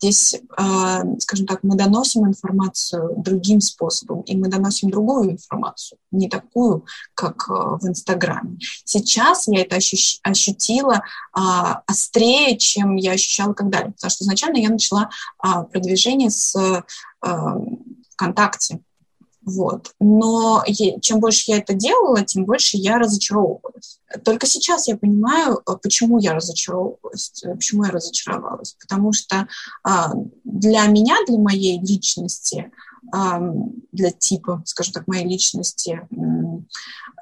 D: Здесь, э, скажем так, мы доносим информацию другим способом, и мы доносим другую информацию, не такую, как э, в Инстаграме. Сейчас я это ощутила а, острее, чем я ощущала когда-либо, потому что изначально я начала а, продвижение с ВКонтакте, вот. Но чем больше я это делала, тем больше я разочаровывалась. Только сейчас я понимаю, э, почему я разочаровывалась, э, почему я разочаровалась. Потому что а, для меня, для моей личности, для типа, скажем так, моей личности,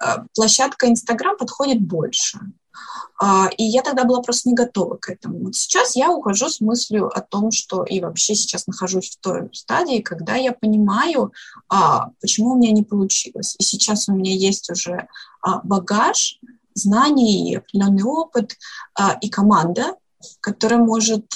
D: а, площадка Инстаграм подходит больше. А, и я тогда была просто не готова к этому. Вот сейчас я ухожу с мыслью о том, что и вообще сейчас нахожусь в той стадии, когда я понимаю, а, почему у меня не получилось. И сейчас у меня есть уже а, багаж знаний, определенный опыт и команда, которая может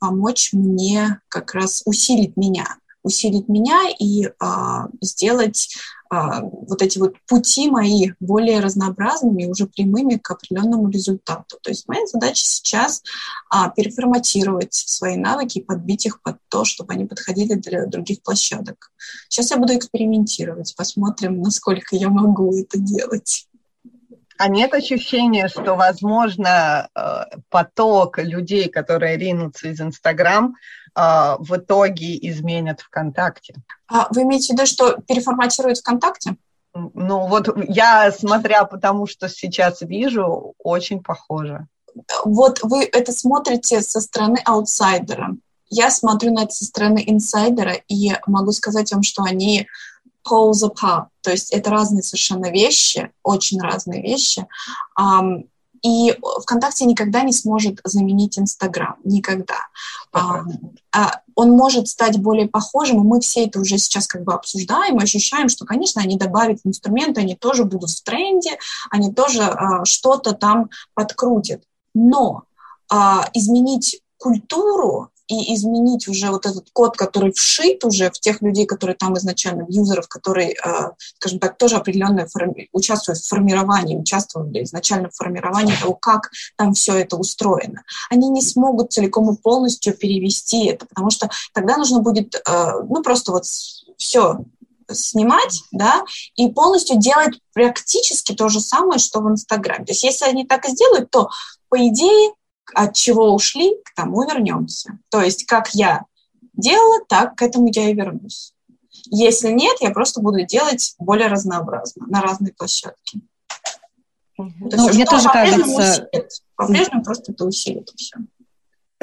D: помочь мне как раз усилить меня усилить меня и а, сделать а, вот эти вот пути мои более разнообразными, уже прямыми к определенному результату. То есть моя задача сейчас а, переформатировать свои навыки и подбить их под то, чтобы они подходили для других площадок. Сейчас я буду экспериментировать, посмотрим, насколько я могу это делать.
E: А нет ощущения, что, возможно, э, поток людей, которые ринутся из Инстаграм, в итоге изменят ВКонтакте.
D: А вы имеете в виду, что переформатируют ВКонтакте?
E: Ну вот я, смотря потому что сейчас вижу, очень похоже.
D: Вот вы это смотрите со стороны аутсайдера. Я смотрю на это со стороны инсайдера и могу сказать вам, что они apart, то есть это разные совершенно вещи, очень разные вещи. И ВКонтакте никогда не сможет заменить Инстаграм, никогда. А, а, он может стать более похожим, и мы все это уже сейчас как бы обсуждаем, ощущаем, что, конечно, они добавят инструменты, они тоже будут в тренде, они тоже а, что-то там подкрутят. Но а, изменить культуру и изменить уже вот этот код, который вшит уже в тех людей, которые там изначально, в юзеров, которые, э, скажем так, тоже определенно форми- участвуют в формировании, участвовали изначально в формировании того, как там все это устроено. Они не смогут целиком и полностью перевести это, потому что тогда нужно будет, э, ну, просто вот все снимать, да, и полностью делать практически то же самое, что в Инстаграме. То есть если они так и сделают, то, по идее, от чего ушли, к тому вернемся. То есть как я делала, так к этому я и вернусь. Если нет, я просто буду делать более разнообразно на разные площадки.
B: Ну, мне тоже кажется...
D: По-прежнему просто это усилит и все.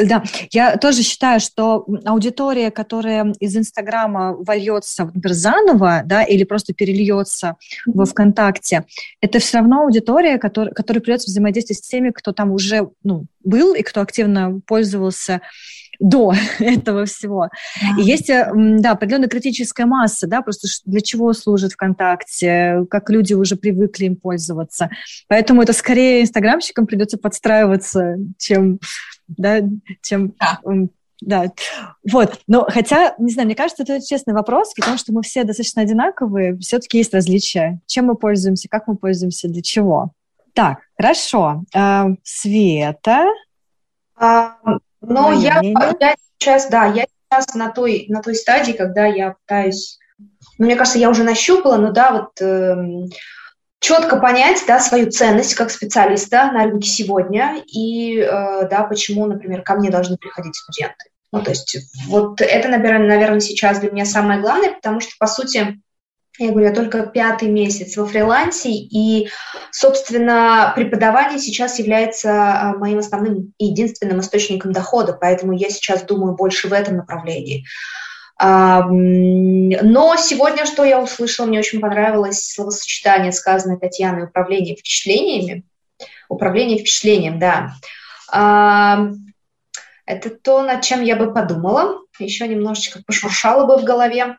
B: Да, я тоже считаю, что аудитория, которая из Инстаграма вольется, например, заново, да, или просто перельется mm-hmm. во ВКонтакте, это все равно аудитория, которая, которая придется взаимодействовать с теми, кто там уже ну, был и кто активно пользовался до этого всего. И есть, э, да, определенная критическая масса, да, просто для чего служит ВКонтакте, как люди уже привыкли им пользоваться. Поэтому это скорее инстаграмщикам придется подстраиваться, чем да, чем... Да. Да, вот, но хотя, не знаю, мне кажется, это честный вопрос, потому что мы все достаточно одинаковые, все-таки есть различия. Чем мы пользуемся, как мы пользуемся, для чего. Так, хорошо. А, Света?
C: А, ну, я, я сейчас, да, я сейчас на той, на той стадии, когда я пытаюсь, ну, мне кажется, я уже нащупала, но да, вот э, четко понять да, свою ценность как специалиста на рынке сегодня и э, да, почему, например, ко мне должны приходить студенты. Ну, то есть вот это, наверное, сейчас для меня самое главное, потому что, по сути, я говорю, я только пятый месяц во фрилансе, и, собственно, преподавание сейчас является э, моим основным и единственным источником дохода, поэтому я сейчас думаю больше в этом направлении. Но сегодня, что я услышала, мне очень понравилось словосочетание, сказанное Татьяной, управление впечатлениями. Управление впечатлением, да. Это то, над чем я бы подумала, еще немножечко пошуршала бы в голове.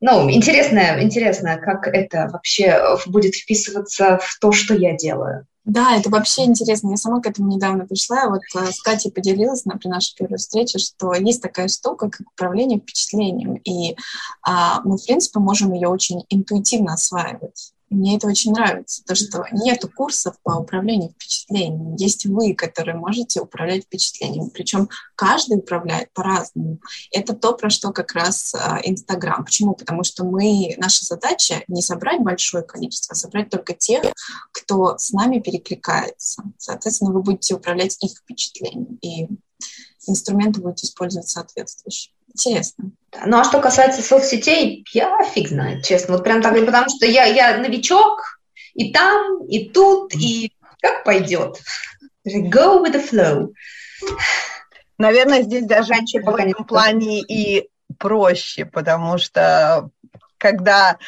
C: Ну, интересно, интересно, как это вообще будет вписываться в то, что я делаю.
D: Да, это вообще интересно. Я сама к этому недавно пришла. Вот э, с Катей поделилась на, при нашей первой встрече, что есть такая штука, как управление впечатлением. И а, мы, в принципе, можем ее очень интуитивно осваивать. Мне это очень нравится, то, что нет курсов по управлению впечатлениями. Есть вы, которые можете управлять впечатлениями. Причем каждый управляет по-разному. Это то, про что как раз а, Инстаграм. Почему? Потому что мы, наша задача не собрать большое количество, а собрать только тех, кто с нами перекликается. Соответственно, вы будете управлять их впечатлением. И инструменты будете использовать соответствующие. Интересно.
C: Ну, а что касается соцсетей, я фиг знает, честно. Вот прям так, потому что я, я новичок, и там, и тут, и как пойдет. Go with the flow.
E: Наверное, здесь даже в этом плане и проще, потому что когда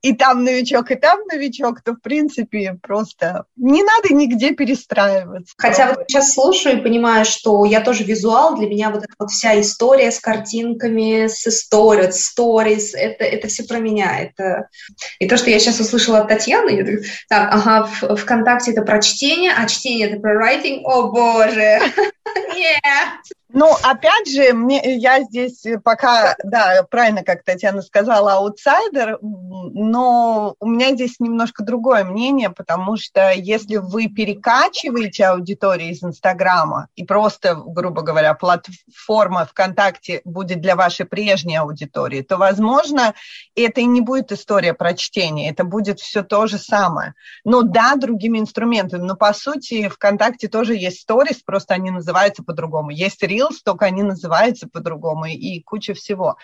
E: и там новичок, и там новичок, то, в принципе, просто не надо нигде перестраиваться.
C: Хотя вот сейчас слушаю и понимаю, что я тоже визуал, для меня вот эта вот вся история с картинками, с историей, сторис, это, это все про меня. Это... И то, что я сейчас услышала от Татьяны, я так, так ага, в, ВКонтакте это про чтение, а чтение это про writing, о боже, нет.
E: Ну, опять же, мне, я здесь пока, да, правильно, как Татьяна сказала, аутсайдер, но у меня здесь немножко другое мнение, потому что если вы перекачиваете аудиторию из Инстаграма и просто, грубо говоря, платформа ВКонтакте будет для вашей прежней аудитории, то, возможно, это и не будет история про чтение, это будет все то же самое. Но да, другими инструментами, но по сути ВКонтакте тоже есть сторис, просто они называются по-другому. Есть Reels, только они называются по-другому и куча всего.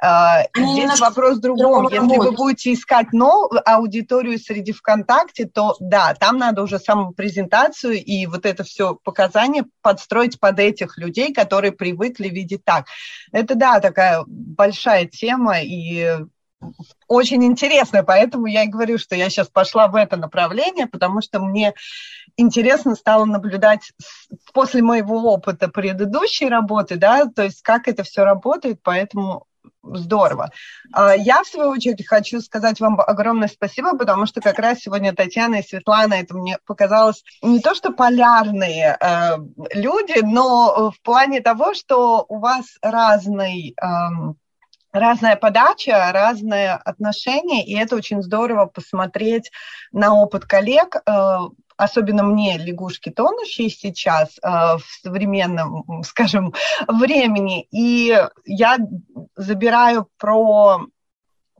E: Uh, здесь вопрос в другом. Если вы будете искать новую аудиторию среди ВКонтакте, то да, там надо уже самопрезентацию и вот это все показания подстроить под этих людей, которые привыкли видеть так. Это да, такая большая тема и очень интересная, поэтому я и говорю, что я сейчас пошла в это направление, потому что мне интересно стало наблюдать после моего опыта предыдущей работы, да, то есть как это все работает, поэтому здорово. А, я, в свою очередь, хочу сказать вам огромное спасибо, потому что как раз сегодня Татьяна и Светлана, это мне показалось не то, что полярные э, люди, но в плане того, что у вас разный... Э, разная подача, разное отношение, и это очень здорово посмотреть на опыт коллег, э, особенно мне, лягушки тонущие сейчас э, в современном, скажем, времени. И я забираю про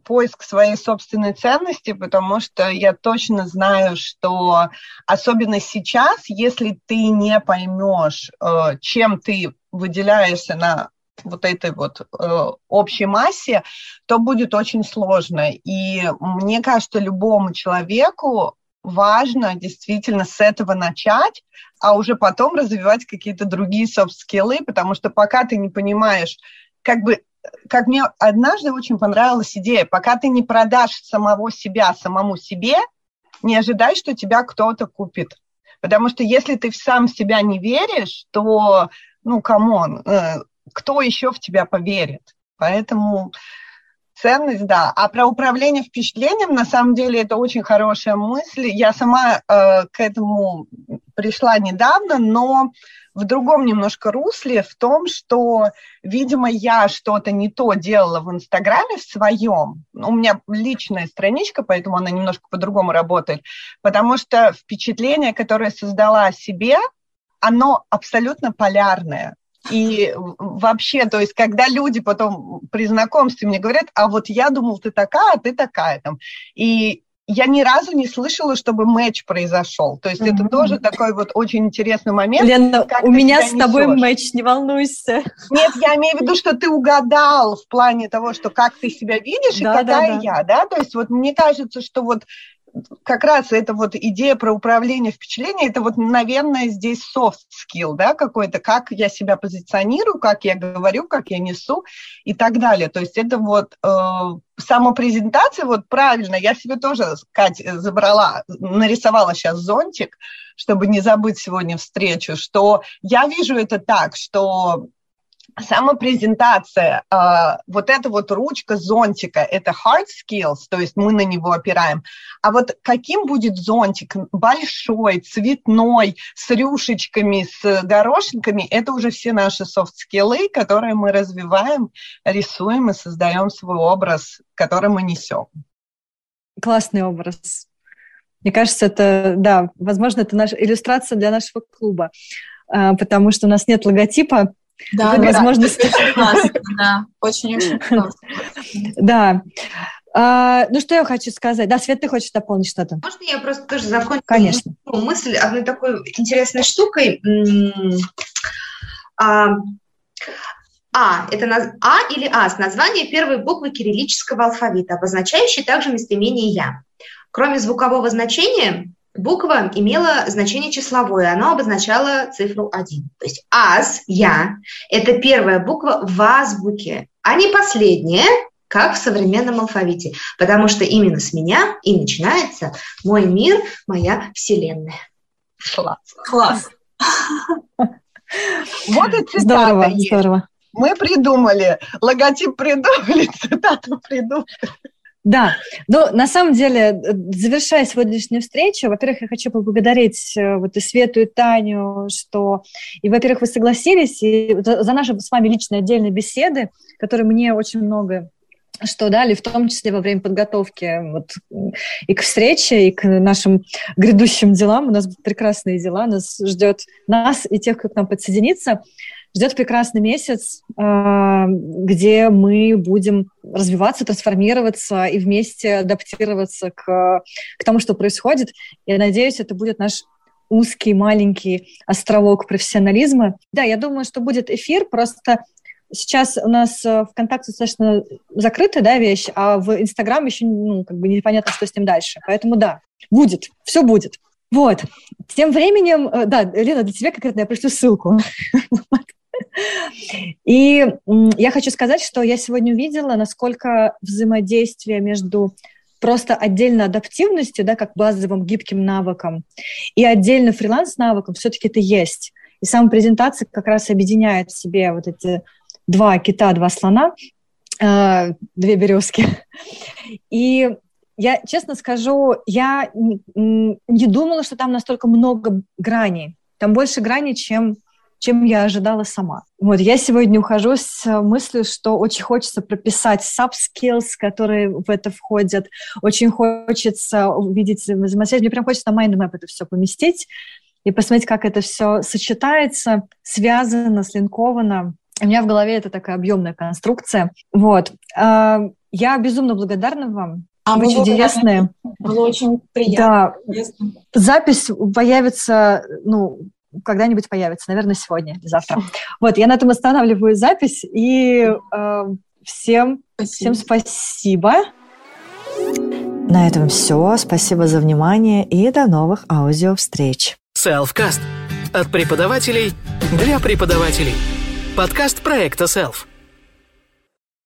E: поиск своей собственной ценности, потому что я точно знаю, что особенно сейчас, если ты не поймешь, э, чем ты выделяешься на вот этой вот э, общей массе, то будет очень сложно. И мне кажется, любому человеку важно действительно с этого начать, а уже потом развивать какие-то другие софт-скиллы, потому что пока ты не понимаешь, как бы, как мне однажды очень понравилась идея, пока ты не продашь самого себя самому себе, не ожидай, что тебя кто-то купит. Потому что если ты сам в себя не веришь, то, ну, come on, кто еще в тебя поверит? Поэтому ценность, да. А про управление впечатлением, на самом деле, это очень хорошая мысль. Я сама э, к этому пришла недавно, но в другом немножко русле, в том, что, видимо, я что-то не то делала в Инстаграме в своем. У меня личная страничка, поэтому она немножко по-другому работает, потому что впечатление, которое создала о себе, оно абсолютно полярное. И вообще, то есть, когда люди потом при знакомстве мне говорят, а вот я думал, ты такая, а ты такая там. И я ни разу не слышала, чтобы матч произошел. То есть mm-hmm. это тоже такой вот очень интересный момент.
B: Лена, у меня с тобой матч, не волнуйся.
E: Нет, я имею в виду, что ты угадал в плане того, что как ты себя видишь да, и какая да, да. я, да? То есть вот мне кажется, что вот как раз эта вот идея про управление впечатлением, это вот, наверное, здесь soft skill, да, какой-то, как я себя позиционирую, как я говорю, как я несу и так далее. То есть это вот э, самопрезентация, вот правильно, я себе тоже, Кать, забрала, нарисовала сейчас зонтик, чтобы не забыть сегодня встречу, что я вижу это так, что самопрезентация, э, вот эта вот ручка зонтика, это hard skills, то есть мы на него опираем. А вот каким будет зонтик? Большой, цветной, с рюшечками, с горошинками, это уже все наши софт-скиллы, которые мы развиваем, рисуем и создаем свой образ, который мы несем.
B: Классный образ. Мне кажется, это, да, возможно, это наша иллюстрация для нашего клуба, а, потому что у нас нет логотипа,
D: да, возможность... Да, очень-очень классно.
B: Да. А, ну, что я хочу сказать? Да, Свет, ты хочешь дополнить что-то?
C: Можно я просто тоже закончу
B: Конечно.
C: мысль одной такой интересной штукой? А, а, это наз... А или АС, название первой буквы кириллического алфавита, обозначающей также местоимение «я». Кроме звукового значения, буква имела значение числовое, оно обозначало цифру 1. То есть АС, «я» – это первая буква в азбуке, а не последняя, как в современном алфавите, потому что именно с меня и начинается мой мир, моя вселенная.
E: Класс.
D: Класс.
E: Вот и цитата
B: Здорово, есть. здорово.
E: Мы придумали, логотип придумали, цитату придумали.
B: Да, но на самом деле, завершая сегодняшнюю встречу, во-первых, я хочу поблагодарить э, вот и Свету, и Таню, что, и, во-первых, вы согласились, и за наши с вами личные отдельные беседы, которые мне очень много что дали, в том числе во время подготовки вот, и к встрече, и к нашим грядущим делам. У нас прекрасные дела, нас ждет нас и тех, кто к нам подсоединится, ждет прекрасный месяц, а, где мы будем развиваться, трансформироваться и вместе адаптироваться к, к тому, что происходит. Я надеюсь, это будет наш узкий, маленький островок профессионализма. Да, я думаю, что будет эфир, просто Сейчас у нас э, ВКонтакте достаточно закрытая да, вещь, а в Инстаграм еще ну, как бы непонятно, что с ним дальше. Поэтому да, будет, все будет. Вот. Тем временем, э, да, Лена, для тебя конкретно я пришлю ссылку. И я хочу сказать, что я сегодня увидела, насколько взаимодействие между просто отдельно адаптивностью, да, как базовым гибким навыком, и отдельно фриланс-навыком все-таки это есть. И сама презентация как раз объединяет в себе вот эти два кита, два слона, э, две березки. И я честно скажу, я не думала, что там настолько много граней. Там больше граней, чем чем я ожидала сама. Вот, я сегодня ухожу с мыслью, что очень хочется прописать sub-skills, которые в это входят. Очень хочется увидеть взаимосвязь. Мне прям хочется на mind map это все поместить и посмотреть, как это все сочетается, связано, слинковано. У меня в голове это такая объемная конструкция. Вот. А, я безумно благодарна вам. А Вы чудесные.
D: Было очень приятно.
B: Да. Запись появится, ну, когда-нибудь появится, наверное, сегодня или завтра. Вот, я на этом останавливаю запись, и э, всем, спасибо. всем спасибо. На этом все. Спасибо за внимание и до новых аудиовстреч.
A: Selfcast. От преподавателей для преподавателей. Подкаст проекта Self.